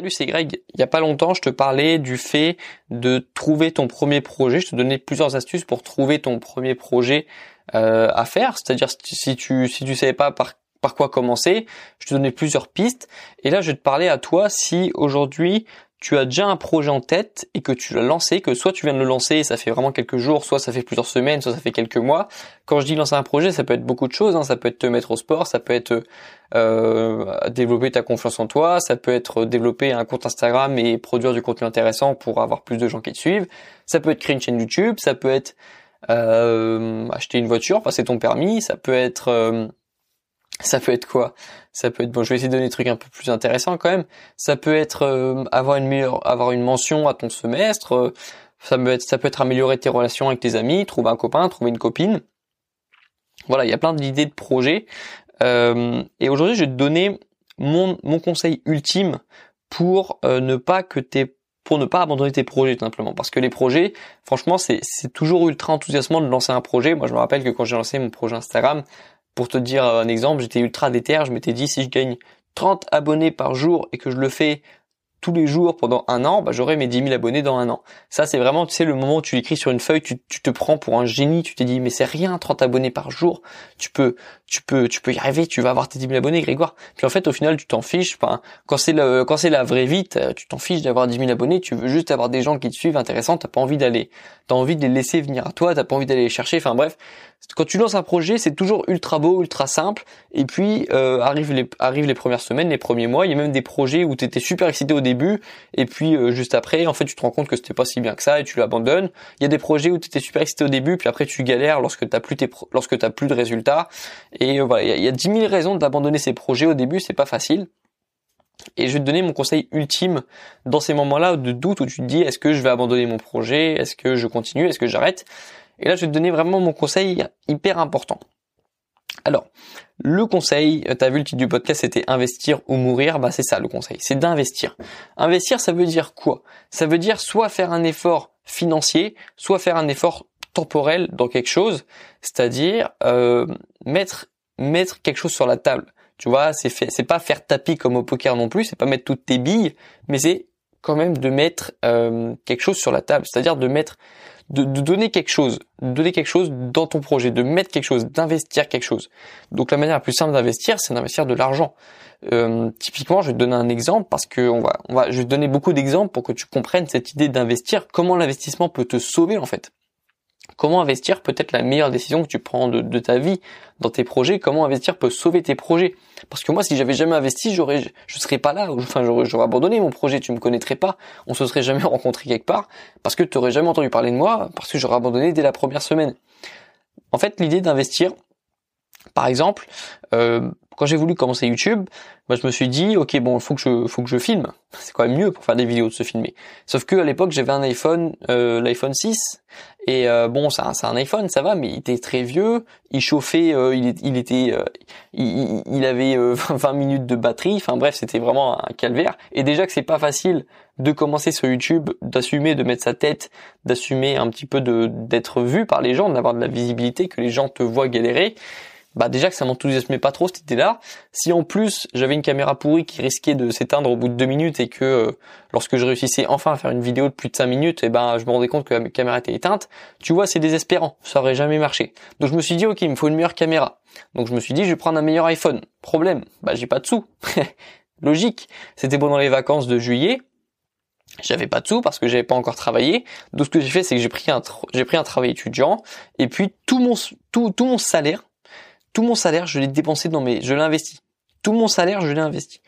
Salut, c'est Greg. Il y a pas longtemps, je te parlais du fait de trouver ton premier projet. Je te donnais plusieurs astuces pour trouver ton premier projet euh, à faire. C'est-à-dire si tu si tu savais pas par par quoi commencer, je te donnais plusieurs pistes. Et là, je vais te parler à toi si aujourd'hui tu as déjà un projet en tête et que tu l'as lancé, que soit tu viens de le lancer ça fait vraiment quelques jours, soit ça fait plusieurs semaines, soit ça fait quelques mois. Quand je dis lancer un projet, ça peut être beaucoup de choses. Hein. Ça peut être te mettre au sport, ça peut être euh, développer ta confiance en toi, ça peut être développer un compte Instagram et produire du contenu intéressant pour avoir plus de gens qui te suivent. Ça peut être créer une chaîne YouTube, ça peut être euh, acheter une voiture, passer ton permis, ça peut être euh, ça peut être quoi? Ça peut être bon, je vais essayer de donner des trucs un peu plus intéressants quand même. Ça peut être euh, avoir une meilleure avoir une mention à ton semestre, euh, ça peut être ça peut être améliorer tes relations avec tes amis, trouver un copain, trouver une copine. Voilà, il y a plein d'idées de projets. Euh, et aujourd'hui, je vais te donner mon mon conseil ultime pour ne pas que tes pour ne pas abandonner tes projets tout simplement parce que les projets franchement c'est c'est toujours ultra enthousiasmant de lancer un projet moi je me rappelle que quand j'ai lancé mon projet Instagram pour te dire un exemple, j'étais ultra déter, je m'étais dit si je gagne 30 abonnés par jour et que je le fais tous les jours pendant un an, bah, j'aurai mes 10 000 abonnés dans un an. Ça, c'est vraiment, tu sais, le moment où tu écris sur une feuille, tu, te prends pour un génie, tu te dis, mais c'est rien, 30 abonnés par jour, tu peux, tu peux, tu peux y arriver, tu vas avoir tes 10 000 abonnés, Grégoire. Puis en fait, au final, tu t'en fiches. Enfin, quand c'est quand c'est la vraie vie, tu t'en fiches d'avoir 10 000 abonnés, tu veux juste avoir des gens qui te suivent intéressants, t'as pas envie d'aller, t'as envie de les laisser venir à toi, t'as pas envie d'aller les chercher. Enfin bref, quand tu lances un projet, c'est toujours ultra beau, ultra simple. Et puis euh, arrivent les arrivent les premières semaines, les premiers mois. Il y a même des projets où tu étais super excité au début, et puis euh, juste après, en fait, tu te rends compte que c'était pas si bien que ça et tu l'abandonnes. Il y a des projets où tu étais super excité au début, puis après tu galères lorsque t'as plus tes lorsque t'as plus de résultats. Euh, voilà, il y a, il y a 10 000 raisons d'abandonner ces projets au début. C'est pas facile. Et je vais te donner mon conseil ultime dans ces moments-là de doute où tu te dis est-ce que je vais abandonner mon projet, est-ce que je continue, est-ce que j'arrête? Et là, je vais te donner vraiment mon conseil hyper important. Alors, le conseil, tu as vu le titre du podcast, c'était investir ou mourir, bah c'est ça le conseil, c'est d'investir. Investir, ça veut dire quoi? Ça veut dire soit faire un effort financier, soit faire un effort temporel dans quelque chose, c'est-à-dire euh, mettre mettre quelque chose sur la table. Tu vois, c'est c'est pas faire tapis comme au poker non plus, c'est pas mettre toutes tes billes, mais c'est quand même de mettre euh, quelque chose sur la table, c'est-à-dire de mettre de, donner quelque chose, donner quelque chose dans ton projet, de mettre quelque chose, d'investir quelque chose. Donc la manière la plus simple d'investir, c'est d'investir de l'argent. Euh, typiquement, je vais te donner un exemple parce que on va, on va, je vais te donner beaucoup d'exemples pour que tu comprennes cette idée d'investir, comment l'investissement peut te sauver en fait. Comment investir peut être la meilleure décision que tu prends de, ta vie dans tes projets? Comment investir peut sauver tes projets? Parce que moi, si j'avais jamais investi, j'aurais, je serais pas là. Enfin, j'aurais, abandonné mon projet. Tu me connaîtrais pas. On se serait jamais rencontré quelque part parce que tu aurais jamais entendu parler de moi parce que j'aurais abandonné dès la première semaine. En fait, l'idée d'investir, par exemple, euh, quand j'ai voulu commencer YouTube, bah, je me suis dit ok bon faut que je faut que je filme. C'est quand même mieux pour faire des vidéos de se filmer. Sauf que à l'époque j'avais un iPhone, euh, l'iPhone 6 et euh, bon c'est un, iPhone ça va mais il était très vieux, il chauffait, euh, il, il, était, il, il, avait 20 minutes de batterie. Enfin bref c'était vraiment un calvaire. Et déjà que c'est pas facile de commencer sur YouTube, d'assumer, de mettre sa tête, d'assumer un petit peu de d'être vu par les gens, d'avoir de la visibilité, que les gens te voient galérer bah déjà que ça m'enthousiasmait pas trop cette idée-là. Si en plus j'avais une caméra pourrie qui risquait de s'éteindre au bout de deux minutes et que euh, lorsque je réussissais enfin à faire une vidéo de plus de cinq minutes, et eh ben je me rendais compte que la caméra était éteinte, tu vois c'est désespérant, ça aurait jamais marché. Donc je me suis dit ok il me faut une meilleure caméra. Donc je me suis dit je vais prendre un meilleur iPhone. Problème, bah j'ai pas de sous. Logique. C'était pendant les vacances de juillet. J'avais pas de sous parce que j'avais pas encore travaillé. Donc ce que j'ai fait c'est que j'ai pris un j'ai pris un travail étudiant et puis tout mon tout tout mon salaire tout mon salaire, je l'ai dépensé dans mes, je l'ai investi. Tout mon salaire, je l'ai investi.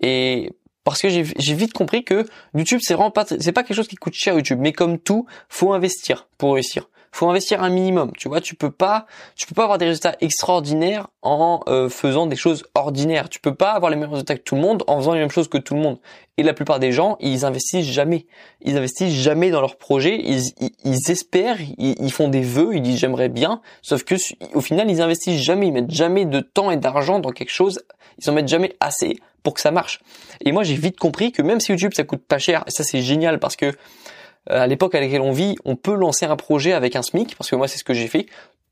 Et parce que j'ai vite compris que YouTube, c'est vraiment pas, c'est pas quelque chose qui coûte cher YouTube, mais comme tout, faut investir pour réussir faut investir un minimum. Tu vois, tu peux pas, tu peux pas avoir des résultats extraordinaires en euh, faisant des choses ordinaires. Tu peux pas avoir les mêmes résultats que tout le monde en faisant les mêmes choses que tout le monde. Et la plupart des gens, ils investissent jamais. Ils investissent jamais dans leur projet. Ils, ils, espèrent, ils, font des vœux, ils disent j'aimerais bien. Sauf que au final, ils investissent jamais. Ils mettent jamais de temps et d'argent dans quelque chose. Ils en mettent jamais assez pour que ça marche. Et moi, j'ai vite compris que même si YouTube ça coûte pas cher, et ça c'est génial parce que à l'époque à laquelle on vit, on peut lancer un projet avec un SMIC, parce que moi c'est ce que j'ai fait.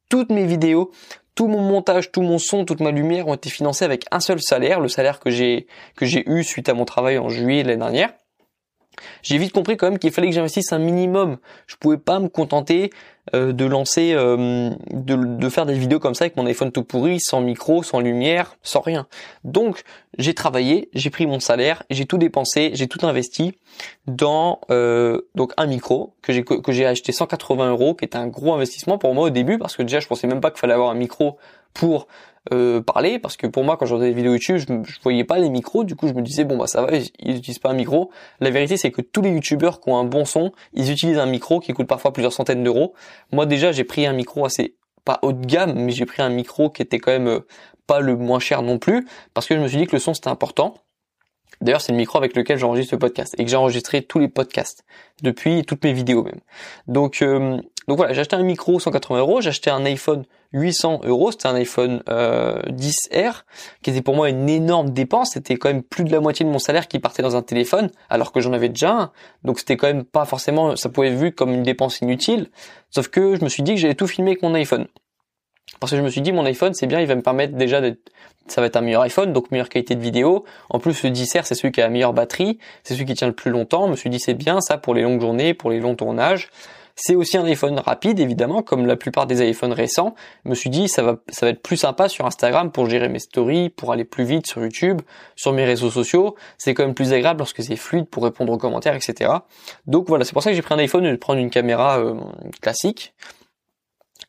Toutes mes vidéos, tout mon montage, tout mon son, toute ma lumière ont été financés avec un seul salaire, le salaire que j'ai que j'ai eu suite à mon travail en juillet l'année dernière. J'ai vite compris quand même qu'il fallait que j'investisse un minimum. Je pouvais pas me contenter euh, de lancer, euh, de, de, faire des vidéos comme ça avec mon iPhone tout pourri, sans micro, sans lumière, sans rien. Donc j'ai travaillé, j'ai pris mon salaire, j'ai tout dépensé, j'ai tout investi dans euh, donc un micro que j'ai que j'ai acheté 180 euros, qui était un gros investissement pour moi au début parce que déjà je pensais même pas qu'il fallait avoir un micro pour euh, parler parce que pour moi quand je regardais des vidéos YouTube je, je voyais pas les micros. Du coup je me disais bon bah ça va ils utilisent pas un micro. La vérité c'est que tous les youtubeurs qui ont un bon son ils utilisent un micro qui coûte parfois plusieurs centaines d'euros. Moi déjà j'ai pris un micro assez pas haut de gamme mais j'ai pris un micro qui était quand même euh, pas le moins cher non plus parce que je me suis dit que le son c'était important. D'ailleurs, c'est le micro avec lequel j'enregistre le podcast et que j'ai enregistré tous les podcasts depuis toutes mes vidéos même. Donc, euh, donc voilà, j'ai un micro 180 euros, j'ai acheté un iPhone 800 euros, c'était un iPhone euh, 10R, qui était pour moi une énorme dépense, c'était quand même plus de la moitié de mon salaire qui partait dans un téléphone, alors que j'en avais déjà un, donc c'était quand même pas forcément, ça pouvait être vu comme une dépense inutile, sauf que je me suis dit que j'allais tout filmer avec mon iPhone. Parce que je me suis dit, mon iPhone, c'est bien, il va me permettre déjà d'être, ça va être un meilleur iPhone, donc meilleure qualité de vidéo. En plus, le 10R, c'est celui qui a la meilleure batterie, c'est celui qui tient le plus longtemps. Je me suis dit, c'est bien ça pour les longues journées, pour les longs tournages. C'est aussi un iPhone rapide, évidemment, comme la plupart des iPhones récents. Je me suis dit, ça va, ça va être plus sympa sur Instagram pour gérer mes stories, pour aller plus vite sur YouTube, sur mes réseaux sociaux. C'est quand même plus agréable lorsque c'est fluide pour répondre aux commentaires, etc. Donc voilà, c'est pour ça que j'ai pris un iPhone et de prendre une caméra euh, classique.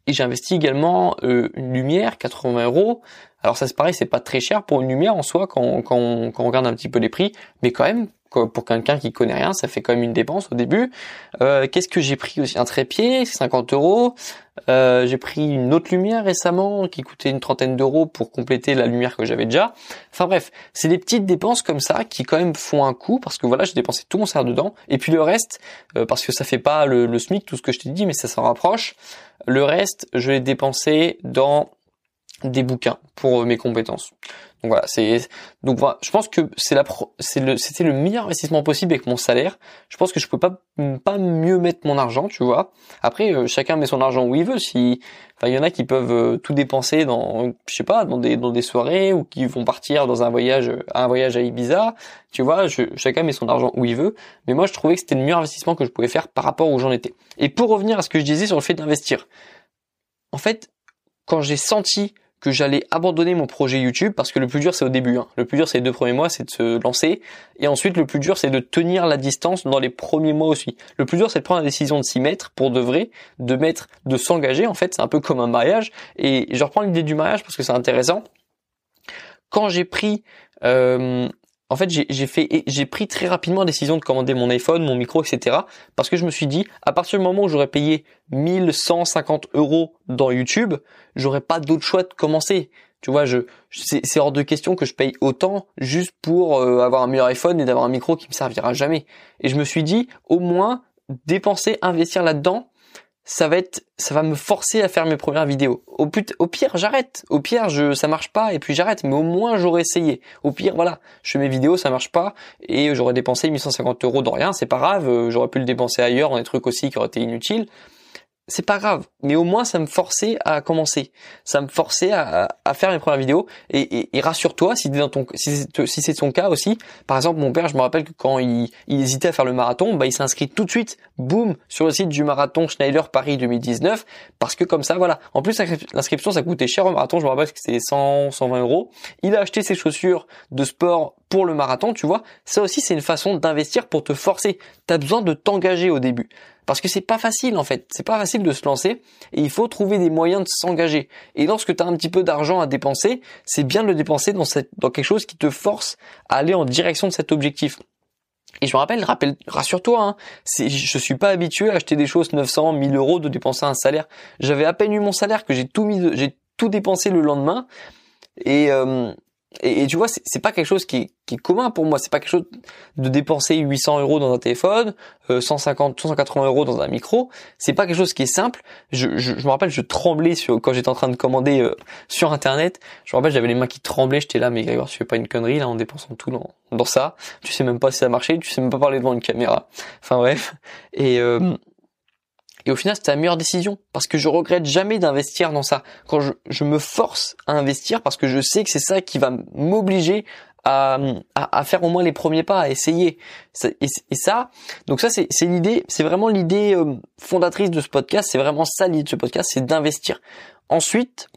Et j'ai investi également euh, une lumière, 80 euros. Alors ça c'est pareil, c'est pas très cher pour une lumière en soi quand, quand, quand on regarde un petit peu les prix, mais quand même pour quelqu'un qui connaît rien, ça fait quand même une dépense au début. Euh, Qu'est-ce que j'ai pris aussi? Un trépied, 50 euros. Euh, j'ai pris une autre lumière récemment qui coûtait une trentaine d'euros pour compléter la lumière que j'avais déjà. Enfin bref, c'est des petites dépenses comme ça qui quand même font un coup parce que voilà, j'ai dépensé tout mon salaire dedans. Et puis le reste, euh, parce que ça fait pas le, le SMIC, tout ce que je t'ai dit, mais ça s'en rapproche. Le reste, je l'ai dépensé dans des bouquins pour euh, mes compétences. Donc voilà, c'est donc voilà, je pense que c'est la c'est le c'était le meilleur investissement possible avec mon salaire. Je pense que je peux pas pas mieux mettre mon argent, tu vois. Après euh, chacun met son argent où il veut. Si enfin il y en a qui peuvent euh, tout dépenser dans je sais pas dans des dans des soirées ou qui vont partir dans un voyage un voyage à Ibiza, tu vois, je, chacun met son argent où il veut, mais moi je trouvais que c'était le meilleur investissement que je pouvais faire par rapport où j'en étais. Et pour revenir à ce que je disais sur le fait d'investir. En fait, quand j'ai senti que j'allais abandonner mon projet YouTube parce que le plus dur c'est au début. Hein. Le plus dur c'est les deux premiers mois, c'est de se lancer. Et ensuite le plus dur c'est de tenir la distance dans les premiers mois aussi. Le plus dur c'est de prendre la décision de s'y mettre pour de vrai, de mettre, de s'engager en fait. C'est un peu comme un mariage. Et je reprends l'idée du mariage parce que c'est intéressant. Quand j'ai pris euh, en fait, j'ai fait, j'ai pris très rapidement la décision de commander mon iPhone, mon micro, etc. Parce que je me suis dit, à partir du moment où j'aurais payé 1150 euros dans YouTube, j'aurais pas d'autre choix de commencer. Tu vois, je, c'est hors de question que je paye autant juste pour euh, avoir un meilleur iPhone et d'avoir un micro qui me servira jamais. Et je me suis dit, au moins dépenser, investir là-dedans, ça va être, ça va me forcer à faire mes premières vidéos. Au, pire, j'arrête. Au pire, je, ça marche pas et puis j'arrête. Mais au moins, j'aurais essayé. Au pire, voilà, je fais mes vidéos, ça marche pas et j'aurais dépensé 1150 euros dans rien. C'est pas grave. Euh, j'aurais pu le dépenser ailleurs dans des trucs aussi qui auraient été inutiles c'est pas grave, mais au moins ça me forçait à commencer, ça me forçait à, faire mes premières vidéos. Et, et, rassure-toi, si, c'est ton cas aussi, par exemple mon père, je me rappelle que quand il, il hésitait à faire le marathon, bah il s'est inscrit tout de suite, boum, sur le site du marathon Schneider Paris 2019, parce que comme ça, voilà. En plus l'inscription ça coûtait cher au marathon, je me rappelle que c'était 100, 120 euros. Il a acheté ses chaussures de sport pour le marathon, tu vois. Ça aussi c'est une façon d'investir pour te forcer. T'as besoin de t'engager au début. Parce que c'est pas facile en fait, c'est pas facile de se lancer et il faut trouver des moyens de s'engager. Et lorsque tu as un petit peu d'argent à dépenser, c'est bien de le dépenser dans, cette, dans quelque chose qui te force à aller en direction de cet objectif. Et je me rappelle, rappelle rassure-toi, hein, je suis pas habitué à acheter des choses 900, 1000 euros de dépenser un salaire. J'avais à peine eu mon salaire que j'ai tout mis, j'ai tout dépensé le lendemain. Et, euh, et, tu vois, c'est pas quelque chose qui, est commun pour moi. C'est pas quelque chose de dépenser 800 euros dans un téléphone, 150, euh, 180 euros dans un micro. C'est pas quelque chose qui est simple. Je, je, je me rappelle, je tremblais sur, quand j'étais en train de commander euh, sur Internet. Je me rappelle, j'avais les mains qui tremblaient. J'étais là, mais Grégoire, tu fais pas une connerie là en dépensant tout dans, dans ça. Tu sais même pas si ça a marché. Tu sais même pas parler devant une caméra. Enfin bref. Et euh, Et au final, c'était la meilleure décision parce que je regrette jamais d'investir dans ça. Quand je, je, me force à investir parce que je sais que c'est ça qui va m'obliger à, à, faire au moins les premiers pas, à essayer. Et, ça, donc ça, c'est l'idée, c'est vraiment l'idée euh, fondatrice de ce podcast. C'est vraiment ça l'idée de ce podcast, c'est d'investir. Ensuite,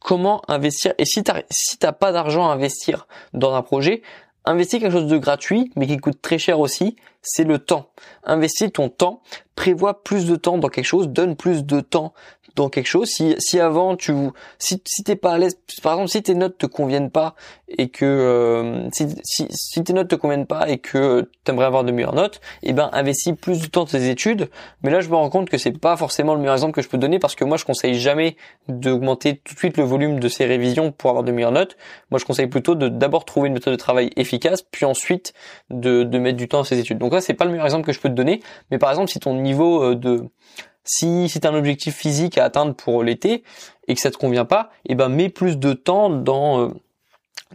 comment investir? Et si t'as si t'as pas d'argent à investir dans un projet, investir quelque chose de gratuit, mais qui coûte très cher aussi, c'est le temps. Investir ton temps, prévois plus de temps dans quelque chose, donne plus de temps dans quelque chose. Si, si avant tu, si, si t'es pas à l'aise, par exemple, si tes notes te conviennent pas et que euh, si, si, si, tes notes te conviennent pas et que t'aimerais avoir de meilleures notes, eh ben investis plus de temps dans tes études. Mais là, je me rends compte que c'est pas forcément le meilleur exemple que je peux donner parce que moi, je conseille jamais d'augmenter tout de suite le volume de ces révisions pour avoir de meilleures notes. Moi, je conseille plutôt de d'abord trouver une méthode de travail efficace, puis ensuite de, de mettre du temps dans ses études. Donc c'est pas le meilleur exemple que je peux te donner, mais par exemple, si ton niveau euh, de si c'est un objectif physique à atteindre pour l'été et que ça te convient pas, eh ben mets plus de temps dans euh,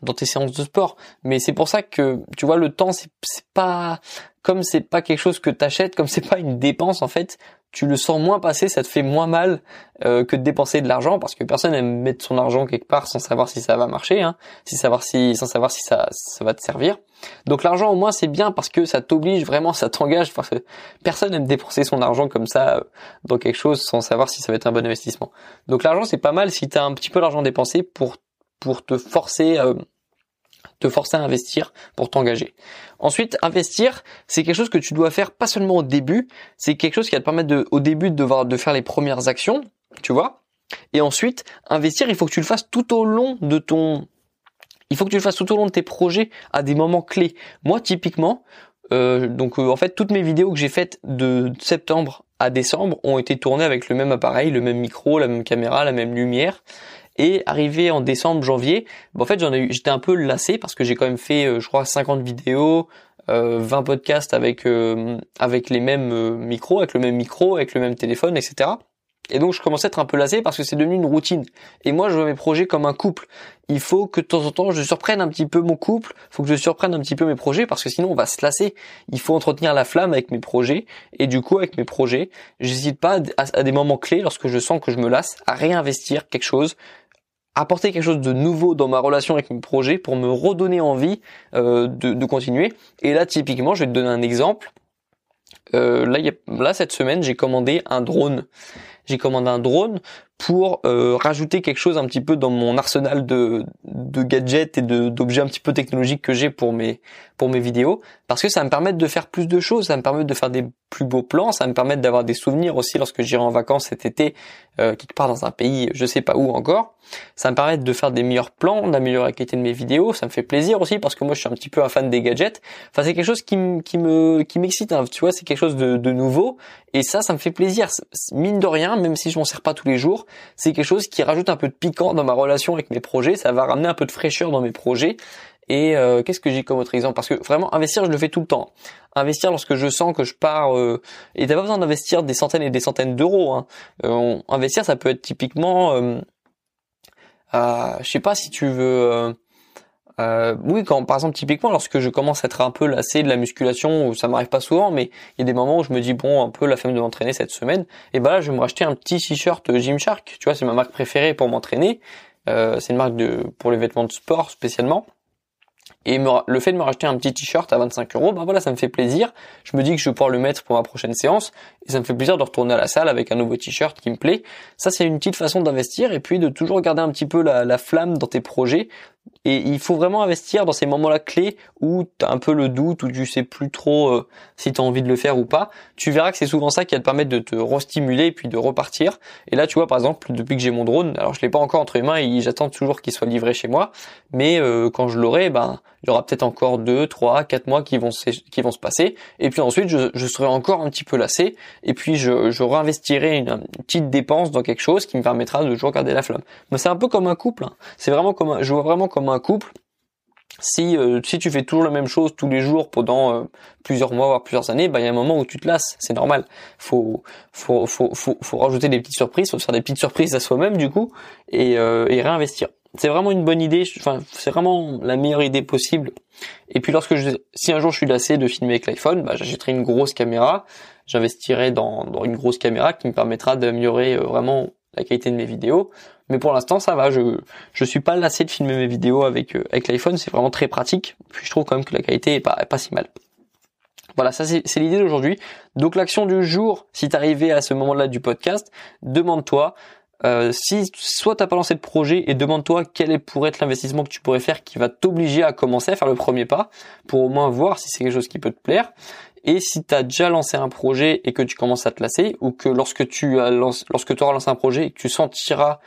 dans tes séances de sport. Mais c'est pour ça que tu vois le temps c'est pas comme c'est pas quelque chose que t'achètes, comme c'est pas une dépense en fait, tu le sens moins passer, ça te fait moins mal euh, que de dépenser de l'argent parce que personne aime mettre son argent quelque part sans savoir si ça va marcher, hein, si savoir si sans savoir si ça ça va te servir. Donc l'argent au moins c'est bien parce que ça t'oblige vraiment, ça t'engage parce que personne aime dépenser son argent comme ça euh, dans quelque chose sans savoir si ça va être un bon investissement. Donc l'argent c'est pas mal si tu as un petit peu d'argent dépensé pour pour te forcer euh, te forcer à investir pour t'engager. Ensuite, investir, c'est quelque chose que tu dois faire pas seulement au début, c'est quelque chose qui va te permettre de, au début de de faire les premières actions, tu vois. Et ensuite, investir, il faut que tu le fasses tout au long de ton, il faut que tu le fasses tout au long de tes projets à des moments clés. Moi, typiquement, euh, donc euh, en fait, toutes mes vidéos que j'ai faites de septembre à décembre ont été tournées avec le même appareil, le même micro, la même caméra, la même lumière. Et arrivé en décembre, janvier, en fait j'en ai eu, j'étais un peu lassé parce que j'ai quand même fait, euh, je crois, 50 vidéos, 20 euh, podcasts avec euh, avec les mêmes micros, avec le même micro, avec le même téléphone, etc. Et donc je commençais à être un peu lassé parce que c'est devenu une routine. Et moi je vois mes projets comme un couple. Il faut que de temps en temps je surprenne un petit peu mon couple, il faut que je surprenne un petit peu mes projets parce que sinon on va se lasser. Il faut entretenir la flamme avec mes projets. Et du coup avec mes projets, j'hésite pas à des moments clés lorsque je sens que je me lasse à réinvestir quelque chose apporter quelque chose de nouveau dans ma relation avec mes projets pour me redonner envie euh, de, continuer. Et là, typiquement, je vais te donner un exemple. Euh, là, cette semaine, j'ai commandé un drone. J'ai commandé un drone pour euh, rajouter quelque chose un petit peu dans mon arsenal de, de gadgets et d'objets un petit peu technologiques que j'ai pour mes pour mes vidéos parce que ça me permet de faire plus de choses, ça me permet de faire des plus beaux plans, ça me permet d'avoir des souvenirs aussi lorsque j'irai en vacances cet été euh, quelque part dans un pays, je sais pas où encore. Ça me permet de faire des meilleurs plans, d'améliorer la qualité de mes vidéos, ça me fait plaisir aussi parce que moi je suis un petit peu un fan des gadgets. Enfin c'est quelque chose qui, qui me qui m'excite, hein. tu vois, c'est quelque chose de, de nouveau et ça ça me fait plaisir. Mine de rien, même si je m'en sers pas tous les jours, c'est quelque chose qui rajoute un peu de piquant dans ma relation avec mes projets, ça va ramener un peu de fraîcheur dans mes projets. Et euh, qu'est-ce que j'ai comme autre exemple? Parce que vraiment investir, je le fais tout le temps. Investir lorsque je sens que je pars euh, et t'as pas besoin d'investir des centaines et des centaines d'euros. Hein. Euh, investir, ça peut être typiquement, euh, je sais pas si tu veux euh, oui, quand par exemple typiquement lorsque je commence à être un peu lassé de la musculation, ça m'arrive pas souvent, mais il y a des moments où je me dis bon un peu la flemme de m'entraîner cette semaine, et ben là je vais me racheter un petit t-shirt Gymshark, tu vois c'est ma marque préférée pour m'entraîner, euh, c'est une marque de pour les vêtements de sport spécialement. Et le fait de me racheter un petit t-shirt à 25 euros, ben voilà, ça me fait plaisir. Je me dis que je vais pouvoir le mettre pour ma prochaine séance, et ça me fait plaisir de retourner à la salle avec un nouveau t-shirt qui me plaît. Ça, c'est une petite façon d'investir, et puis de toujours garder un petit peu la, la flamme dans tes projets, et il faut vraiment investir dans ces moments-là clés où tu as un peu le doute, où tu sais plus trop euh, si tu as envie de le faire ou pas. Tu verras que c'est souvent ça qui va te permettre de te restimuler et puis de repartir. Et là, tu vois, par exemple, depuis que j'ai mon drone, alors je l'ai pas encore entre les mains et j'attends toujours qu'il soit livré chez moi, mais euh, quand je l'aurai, ben il y aura peut-être encore deux, trois, quatre mois qui vont qui vont se passer. Et puis ensuite, je, je serai encore un petit peu lassé. Et puis je, je réinvestirai une, petite dépense dans quelque chose qui me permettra de toujours garder la flamme. Mais c'est un peu comme un couple. Hein. C'est vraiment comme un, je vois vraiment comme un couple. Si euh, si tu fais toujours la même chose tous les jours pendant euh, plusieurs mois voire plusieurs années, bah il y a un moment où tu te lasses, c'est normal. Faut faut faut faut faut rajouter des petites surprises, faut faire des petites surprises à soi-même du coup et euh, et réinvestir. C'est vraiment une bonne idée, enfin c'est vraiment la meilleure idée possible. Et puis lorsque je si un jour je suis lassé de filmer avec l'iPhone, bah j'achèterai une grosse caméra j'investirai dans, dans, une grosse caméra qui me permettra d'améliorer vraiment la qualité de mes vidéos. Mais pour l'instant, ça va. Je je suis pas lassé de filmer mes vidéos avec avec l'iPhone. C'est vraiment très pratique. Puis je trouve quand même que la qualité est pas pas si mal. Voilà, ça c'est l'idée d'aujourd'hui. Donc l'action du jour, si tu arrivé à ce moment-là du podcast, demande-toi euh, si soit t'as pas lancé de projet et demande-toi quel pourrait être l'investissement que tu pourrais faire qui va t'obliger à commencer à faire le premier pas pour au moins voir si c'est quelque chose qui peut te plaire. Et si tu as déjà lancé un projet et que tu commences à te lasser ou que lorsque tu as lorsque auras lancé un projet et que tu sentiras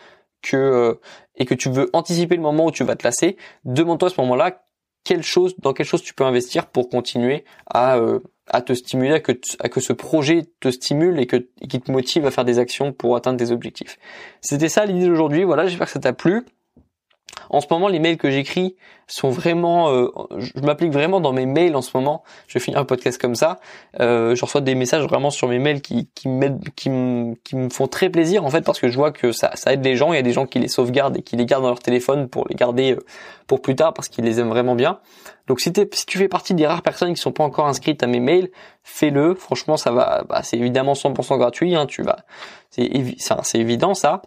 que euh, et que tu veux anticiper le moment où tu vas te lasser, demande-toi à ce moment-là quelle chose, dans quelle chose tu peux investir pour continuer à, euh, à te stimuler, à que, ce projet te stimule et qui te motive à faire des actions pour atteindre tes objectifs. C'était ça l'idée d'aujourd'hui. Voilà, j'espère que ça t'a plu. En ce moment, les mails que j'écris sont vraiment, euh, je m'applique vraiment dans mes mails en ce moment. Je finir un podcast comme ça. Euh, je reçois des messages vraiment sur mes mails qui qui qui me qui font très plaisir en fait parce que je vois que ça ça aide les gens. Il y a des gens qui les sauvegardent et qui les gardent dans leur téléphone pour les garder euh, pour plus tard parce qu'ils les aiment vraiment bien. Donc si, si tu fais partie des rares personnes qui sont pas encore inscrites à mes mails, fais-le. Franchement, ça va. Bah, c'est évidemment 100% gratuit. Hein, tu vas, c'est évident ça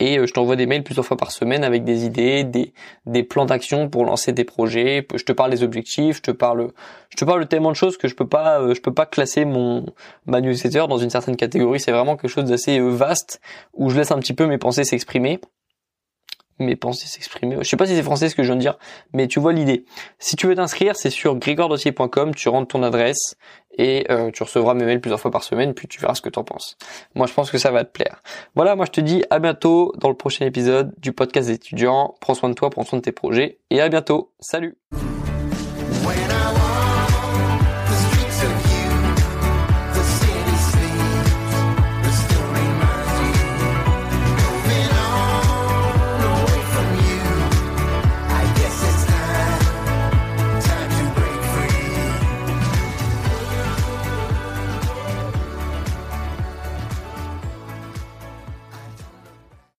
et euh, je t'envoie des mails plusieurs fois par semaine avec des idées, des, plans d'action pour lancer des projets. Je te parle des objectifs, je te parle, je te parle tellement de choses que je peux pas, euh, je peux pas classer mon ma newsletter dans une certaine catégorie. C'est vraiment quelque chose d'assez euh, vaste où je laisse un petit peu mes pensées s'exprimer mes pensées s'exprimer. Je sais pas si c'est français ce que je viens de dire, mais tu vois l'idée. Si tu veux t'inscrire, c'est sur grégoirdossier.com, tu rentres ton adresse et euh, tu recevras mes mails plusieurs fois par semaine, puis tu verras ce que tu en penses. Moi, je pense que ça va te plaire. Voilà, moi je te dis à bientôt dans le prochain épisode du podcast des étudiants. Prends soin de toi, prends soin de tes projets et à bientôt. Salut